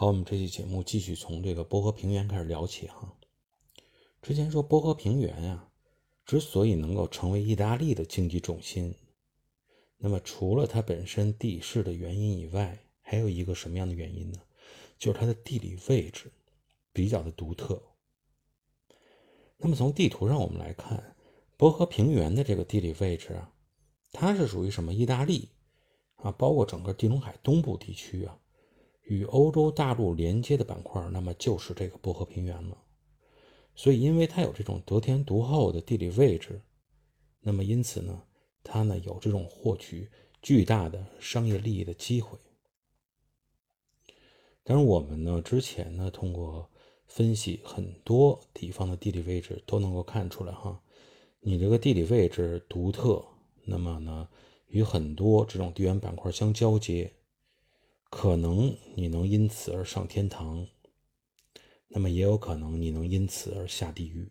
好，我们这期节目继续从这个波河平原开始聊起哈。之前说波河平原呀，之所以能够成为意大利的经济重心，那么除了它本身地势的原因以外，还有一个什么样的原因呢？就是它的地理位置比较的独特。那么从地图上我们来看，波河平原的这个地理位置啊，它是属于什么？意大利啊，包括整个地中海东部地区啊。与欧洲大陆连接的板块，那么就是这个波河平原了。所以，因为它有这种得天独厚的地理位置，那么因此呢，它呢有这种获取巨大的商业利益的机会。当然，我们呢之前呢通过分析很多地方的地理位置，都能够看出来哈，你这个地理位置独特，那么呢与很多这种地缘板块相交接。可能你能因此而上天堂，那么也有可能你能因此而下地狱。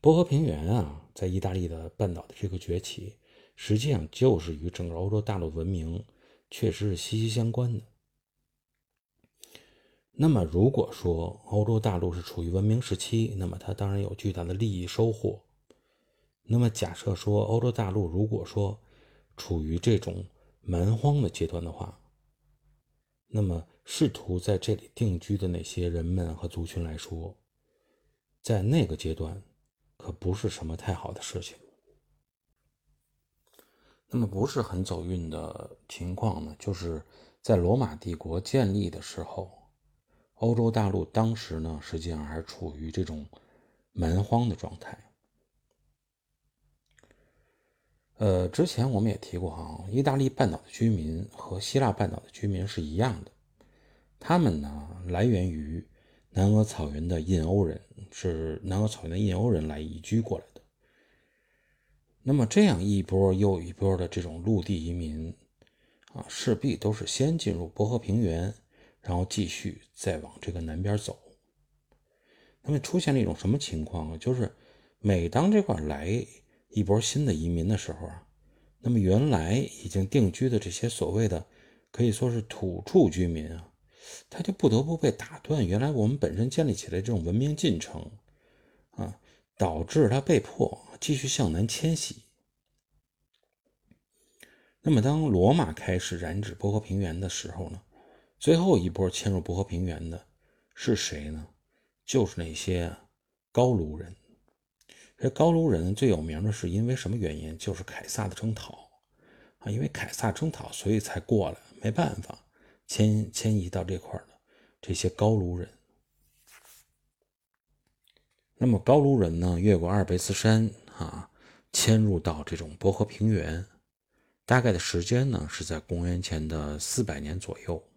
波河平原啊，在意大利的半岛的这个崛起，实际上就是与整个欧洲大陆文明确实是息息相关的。那么，如果说欧洲大陆是处于文明时期，那么它当然有巨大的利益收获。那么，假设说欧洲大陆如果说处于这种，蛮荒的阶段的话，那么试图在这里定居的那些人们和族群来说，在那个阶段可不是什么太好的事情。那么不是很走运的情况呢，就是在罗马帝国建立的时候，欧洲大陆当时呢实际上还处于这种蛮荒的状态。呃，之前我们也提过哈，意大利半岛的居民和希腊半岛的居民是一样的，他们呢来源于南俄草原的印欧人，是南俄草原的印欧人来移居过来的。那么这样一波又一波的这种陆地移民啊，势必都是先进入波河平原，然后继续再往这个南边走。那么出现了一种什么情况啊？就是每当这块来。一波新的移民的时候啊，那么原来已经定居的这些所谓的可以说是土著居民啊，他就不得不被打断原来我们本身建立起来这种文明进程啊，导致他被迫继续向南迁徙。那么当罗马开始染指波河平原的时候呢，最后一波迁入波河平原的是谁呢？就是那些高卢人。这高卢人最有名的是因为什么原因？就是凯撒的征讨啊，因为凯撒征讨，所以才过来，没办法迁迁移到这块的这些高卢人。那么高卢人呢，越过阿尔卑斯山啊，迁入到这种波河平原，大概的时间呢是在公元前的四百年左右。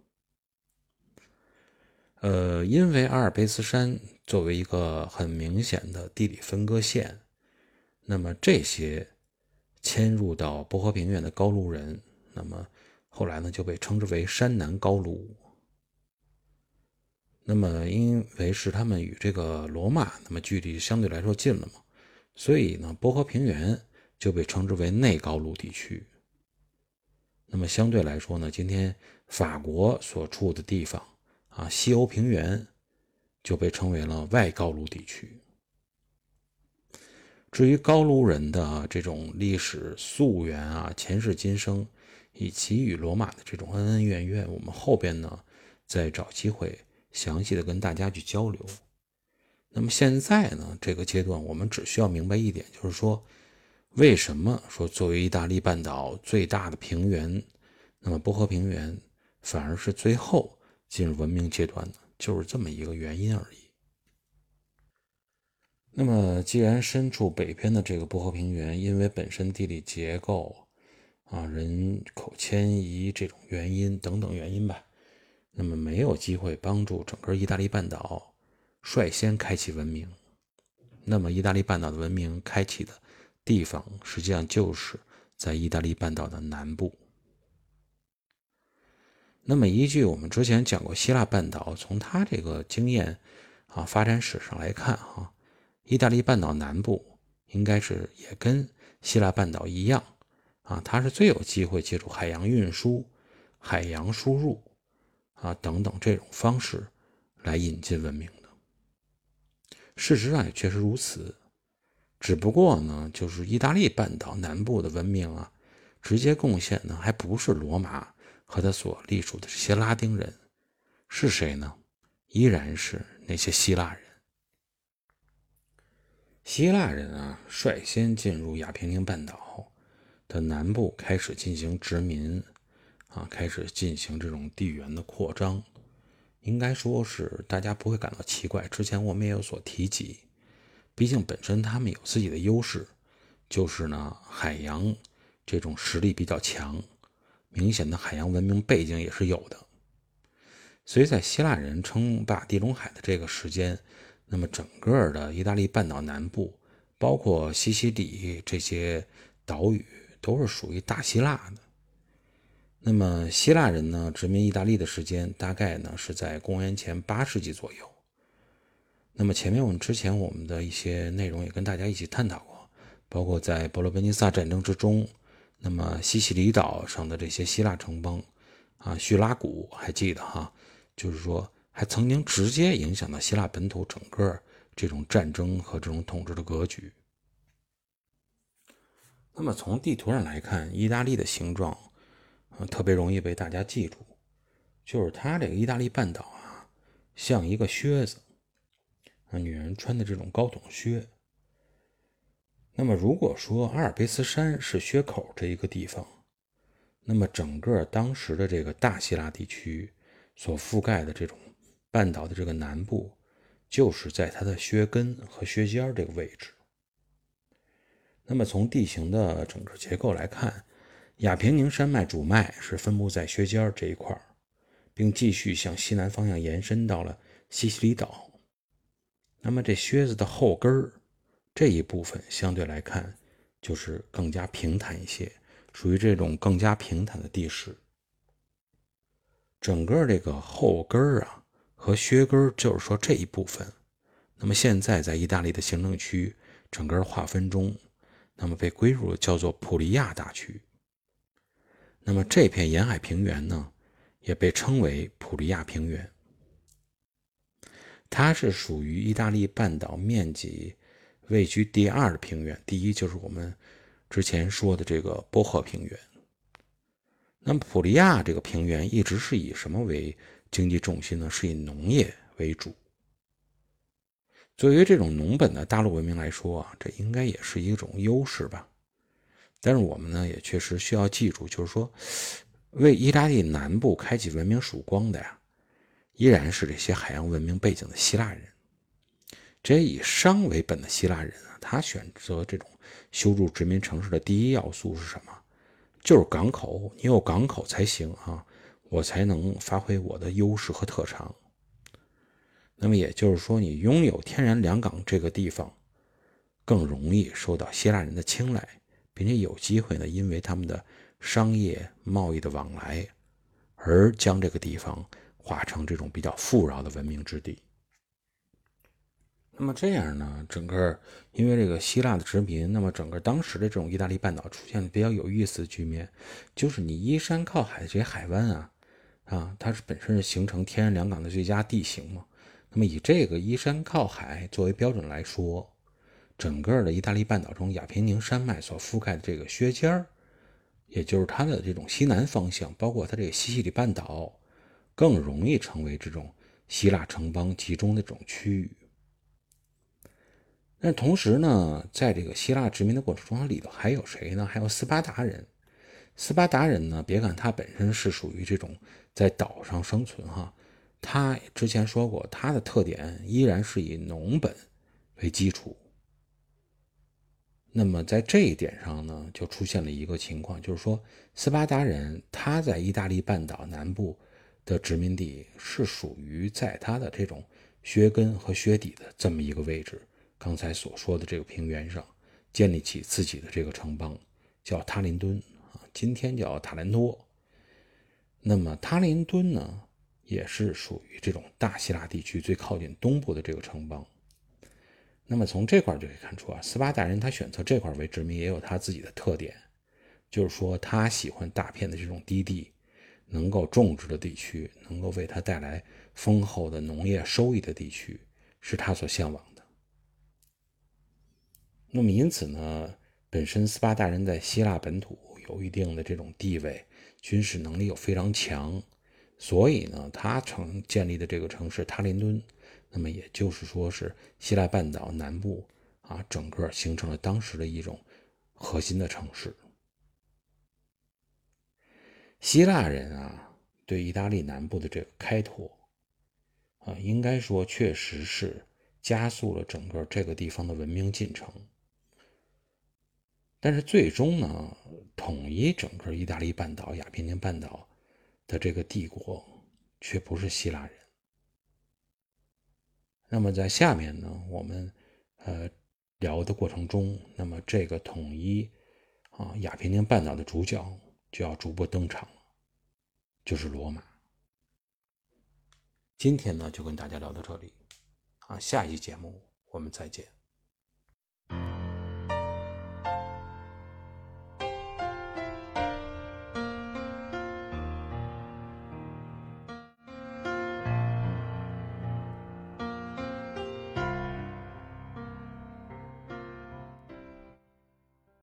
呃，因为阿尔卑斯山作为一个很明显的地理分割线，那么这些迁入到波河平原的高卢人，那么后来呢就被称之为山南高卢。那么因为是他们与这个罗马那么距离相对来说近了嘛，所以呢波河平原就被称之为内高卢地区。那么相对来说呢，今天法国所处的地方。啊，西欧平原就被称为了外高卢地区。至于高卢人的这种历史溯源啊、前世今生，以及与罗马的这种恩恩怨怨，我们后边呢再找机会详细的跟大家去交流。那么现在呢，这个阶段我们只需要明白一点，就是说，为什么说作为意大利半岛最大的平原，那么波河平原反而是最后。进入文明阶段的，就是这么一个原因而已。那么，既然身处北边的这个波河平原，因为本身地理结构啊、人口迁移这种原因等等原因吧，那么没有机会帮助整个意大利半岛率先开启文明。那么，意大利半岛的文明开启的地方，实际上就是在意大利半岛的南部。那么，依据我们之前讲过希腊半岛，从它这个经验啊发展史上来看，哈，意大利半岛南部应该是也跟希腊半岛一样啊，它是最有机会借助海洋运输、海洋输入啊等等这种方式来引进文明的。事实上也确实如此，只不过呢，就是意大利半岛南部的文明啊，直接贡献呢还不是罗马和他所隶属的这些拉丁人，是谁呢？依然是那些希腊人。希腊人啊，率先进入亚平宁半岛的南部，开始进行殖民，啊，开始进行这种地缘的扩张。应该说是大家不会感到奇怪。之前我们也有所提及，毕竟本身他们有自己的优势，就是呢，海洋这种实力比较强，明显的海洋文明背景也是有的。所以在希腊人称霸地中海的这个时间。那么整个的意大利半岛南部，包括西西里这些岛屿，都是属于大希腊的。那么希腊人呢，殖民意大利的时间大概呢是在公元前八世纪左右。那么前面我们之前我们的一些内容也跟大家一起探讨过，包括在伯罗奔尼撒战争之中，那么西西里岛上的这些希腊城邦啊，叙拉古还记得哈，就是说。还曾经直接影响到希腊本土整个这种战争和这种统治的格局。那么从地图上来看，意大利的形状，呃，特别容易被大家记住，就是它这个意大利半岛啊，像一个靴子，啊，女人穿的这种高筒靴。那么如果说阿尔卑斯山是靴口这一个地方，那么整个当时的这个大希腊地区所覆盖的这种。半岛的这个南部，就是在它的靴根和靴尖这个位置。那么从地形的整个结构来看，亚平宁山脉主脉是分布在靴尖这一块并继续向西南方向延伸到了西西里岛。那么这靴子的后跟儿这一部分相对来看就是更加平坦一些，属于这种更加平坦的地势。整个这个后跟儿啊。和靴根就是说这一部分，那么现在在意大利的行政区整个划分中，那么被归入叫做普利亚大区。那么这片沿海平原呢，也被称为普利亚平原。它是属于意大利半岛面积位居第二的平原，第一就是我们之前说的这个波赫平原。那么普利亚这个平原一直是以什么为？经济重心呢是以农业为主。作为这种农本的大陆文明来说啊，这应该也是一种优势吧。但是我们呢也确实需要记住，就是说，为意大利南部开启文明曙光的呀，依然是这些海洋文明背景的希腊人。这以商为本的希腊人啊，他选择这种修筑殖民城市的第一要素是什么？就是港口，你有港口才行啊。我才能发挥我的优势和特长。那么也就是说，你拥有天然良港这个地方，更容易受到希腊人的青睐，并且有机会呢，因为他们的商业贸易的往来，而将这个地方化成这种比较富饶的文明之地。那么这样呢，整个因为这个希腊的殖民，那么整个当时的这种意大利半岛出现了比较有意思的局面，就是你依山靠海的这些海湾啊。啊，它是本身是形成天然良港的最佳地形嘛？那么以这个依山靠海作为标准来说，整个的意大利半岛中亚平宁山脉所覆盖的这个削尖儿，也就是它的这种西南方向，包括它这个西西里半岛，更容易成为这种希腊城邦集中的这种区域。但同时呢，在这个希腊殖民的过程中，里头还有谁呢？还有斯巴达人。斯巴达人呢，别看他本身是属于这种。在岛上生存，哈，他之前说过，他的特点依然是以农本为基础。那么在这一点上呢，就出现了一个情况，就是说，斯巴达人他在意大利半岛南部的殖民地是属于在他的这种靴根和靴底的这么一个位置。刚才所说的这个平原上，建立起自己的这个城邦，叫塔林敦啊，今天叫塔兰托。那么塔林敦呢，也是属于这种大希腊地区最靠近东部的这个城邦。那么从这块就可以看出啊，斯巴达人他选择这块为殖民也有他自己的特点，就是说他喜欢大片的这种低地，能够种植的地区，能够为他带来丰厚的农业收益的地区，是他所向往的。那么，因此呢，本身斯巴达人在希腊本土有一定的这种地位，军事能力又非常强，所以呢，他成建立的这个城市塔林敦，那么也就是说是希腊半岛南部啊，整个形成了当时的一种核心的城市。希腊人啊，对意大利南部的这个开拓，啊，应该说确实是加速了整个这个地方的文明进程。但是最终呢，统一整个意大利半岛、亚平宁半岛的这个帝国，却不是希腊人。那么在下面呢，我们呃聊的过程中，那么这个统一啊亚平宁半岛的主角。就要逐步登场了，就是罗马。今天呢，就跟大家聊到这里，啊，下一期节目我们再见。